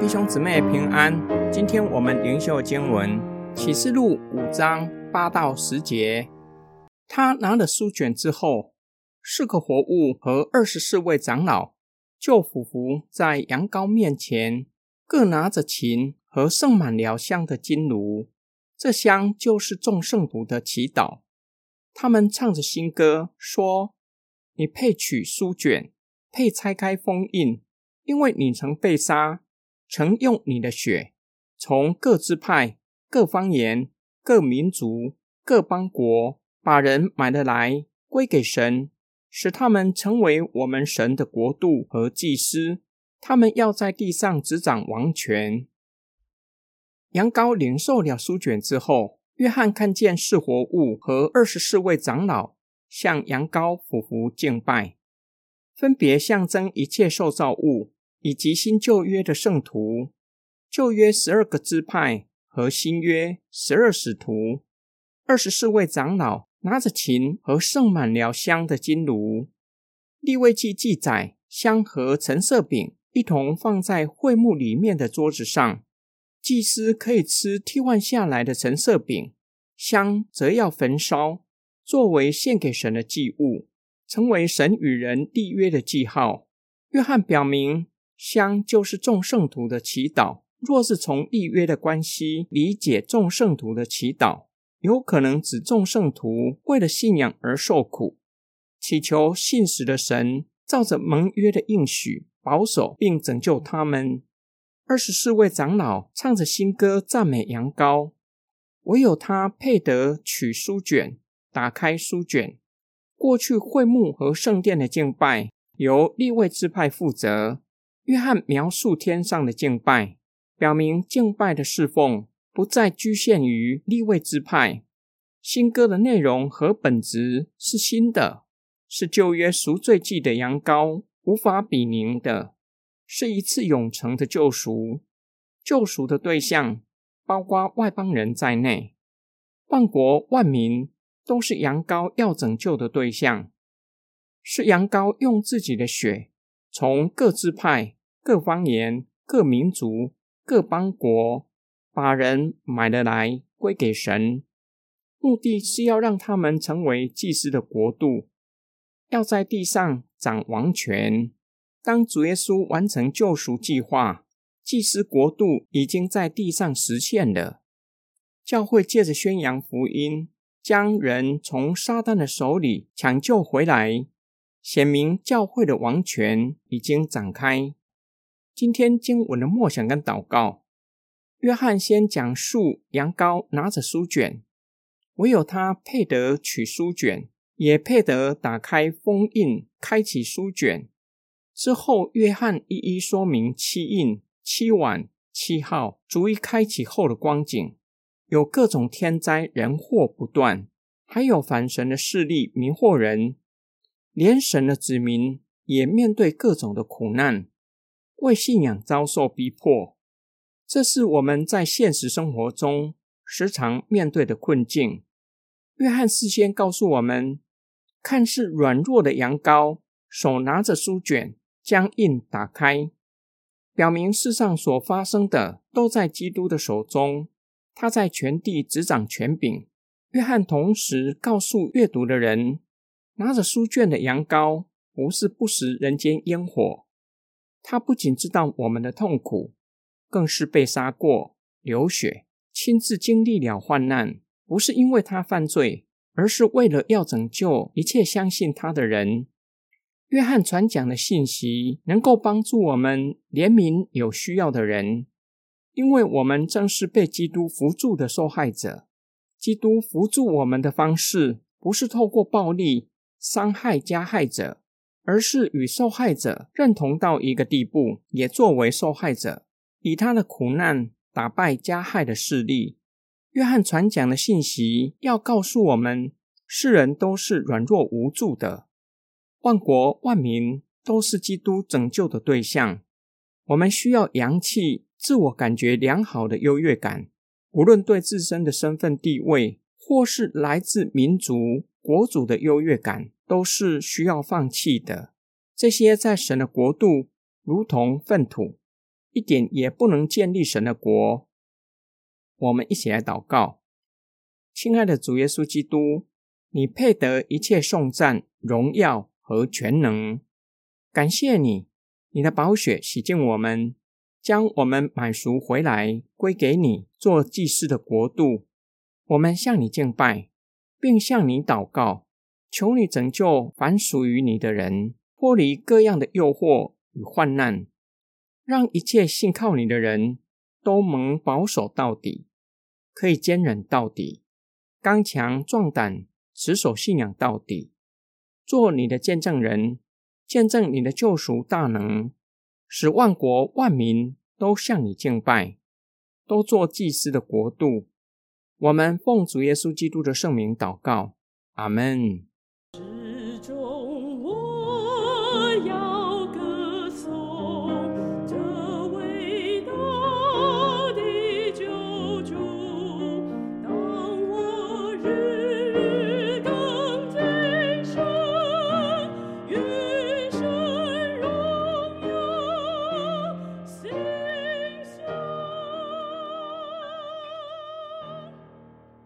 弟兄姊妹平安。今天我们灵修经文启示录五章八到十节。他拿了书卷之后，四个活物和二十四位长老就俯伏在羊羔面前，各拿着琴和盛满疗香的金炉。这香就是众圣徒的祈祷。他们唱着新歌，说：“你配取书卷，配拆开封印，因为你曾被杀。”曾用你的血，从各支派、各方言、各民族、各邦国，把人买了来，归给神，使他们成为我们神的国度和祭司。他们要在地上执掌王权。羊羔领受了书卷之后，约翰看见四活物和二十四位长老向羊羔俯伏敬拜，分别象征一切受造物。以及新旧约的圣徒，旧约十二个支派和新约十二使徒，二十四位长老拿着琴和盛满了香的金炉。立位记记载，香和橙色饼一同放在会幕里面的桌子上，祭司可以吃替换下来的橙色饼，香则要焚烧，作为献给神的祭物，成为神与人立约的记号。约翰表明。香就是众圣徒的祈祷。若是从立约的关系理解众圣徒的祈祷，有可能指众圣徒为了信仰而受苦，祈求信实的神照着盟约的应许保守并拯救他们。二十四位长老唱着新歌赞美羊羔，唯有他配得取书卷，打开书卷。过去会幕和圣殿的敬拜由立位支派负责。约翰描述天上的敬拜，表明敬拜的侍奉不再局限于立位之派。新歌的内容和本质是新的，是旧约赎罪祭的羊羔无法比拟的，是一次永成的救赎。救赎的对象包括外邦人在内，万国万民都是羊羔要拯救的对象。是羊羔用自己的血从各支派。各方言、各民族、各邦国，把人买了来归给神，目的是要让他们成为祭司的国度，要在地上掌王权。当主耶稣完成救赎计划，祭司国度已经在地上实现了。教会借着宣扬福音，将人从撒旦的手里抢救回来，显明教会的王权已经展开。今天经文的默想跟祷告，约翰先讲述羊羔拿着书卷，唯有他配得取书卷，也配得打开封印，开启书卷。之后，约翰一一说明七印、七碗、七号，逐一开启后的光景，有各种天灾人祸不断，还有反神的势力迷惑人，连神的子民也面对各种的苦难。为信仰遭受逼迫，这是我们在现实生活中时常面对的困境。约翰事先告诉我们，看似软弱的羊羔，手拿着书卷，将印打开，表明世上所发生的都在基督的手中，他在全地执掌权柄。约翰同时告诉阅读的人，拿着书卷的羊羔不是不食人间烟火。他不仅知道我们的痛苦，更是被杀过、流血、亲自经历了患难。不是因为他犯罪，而是为了要拯救一切相信他的人。约翰传讲的信息能够帮助我们怜悯有需要的人，因为我们正是被基督扶助的受害者。基督扶助我们的方式，不是透过暴力伤害加害者。而是与受害者认同到一个地步，也作为受害者，以他的苦难打败加害的势力。约翰传讲的信息要告诉我们：世人都是软弱无助的，万国万民都是基督拯救的对象。我们需要扬弃自我感觉良好的优越感，无论对自身的身份地位，或是来自民族国主的优越感。都是需要放弃的。这些在神的国度如同粪土，一点也不能建立神的国。我们一起来祷告，亲爱的主耶稣基督，你配得一切颂赞、荣耀和全能。感谢你，你的宝血洗净我们，将我们买赎回来，归给你做祭司的国度。我们向你敬拜，并向你祷告，求你拯救凡属于你的人，脱离各样的诱惑与患难，让一切信靠你的人都蒙保守到底。可以坚忍到底，刚强壮胆，持守信仰到底，做你的见证人，见证你的救赎大能，使万国万民都向你敬拜，都做祭司的国度。我们奉主耶稣基督的圣名祷告，阿门。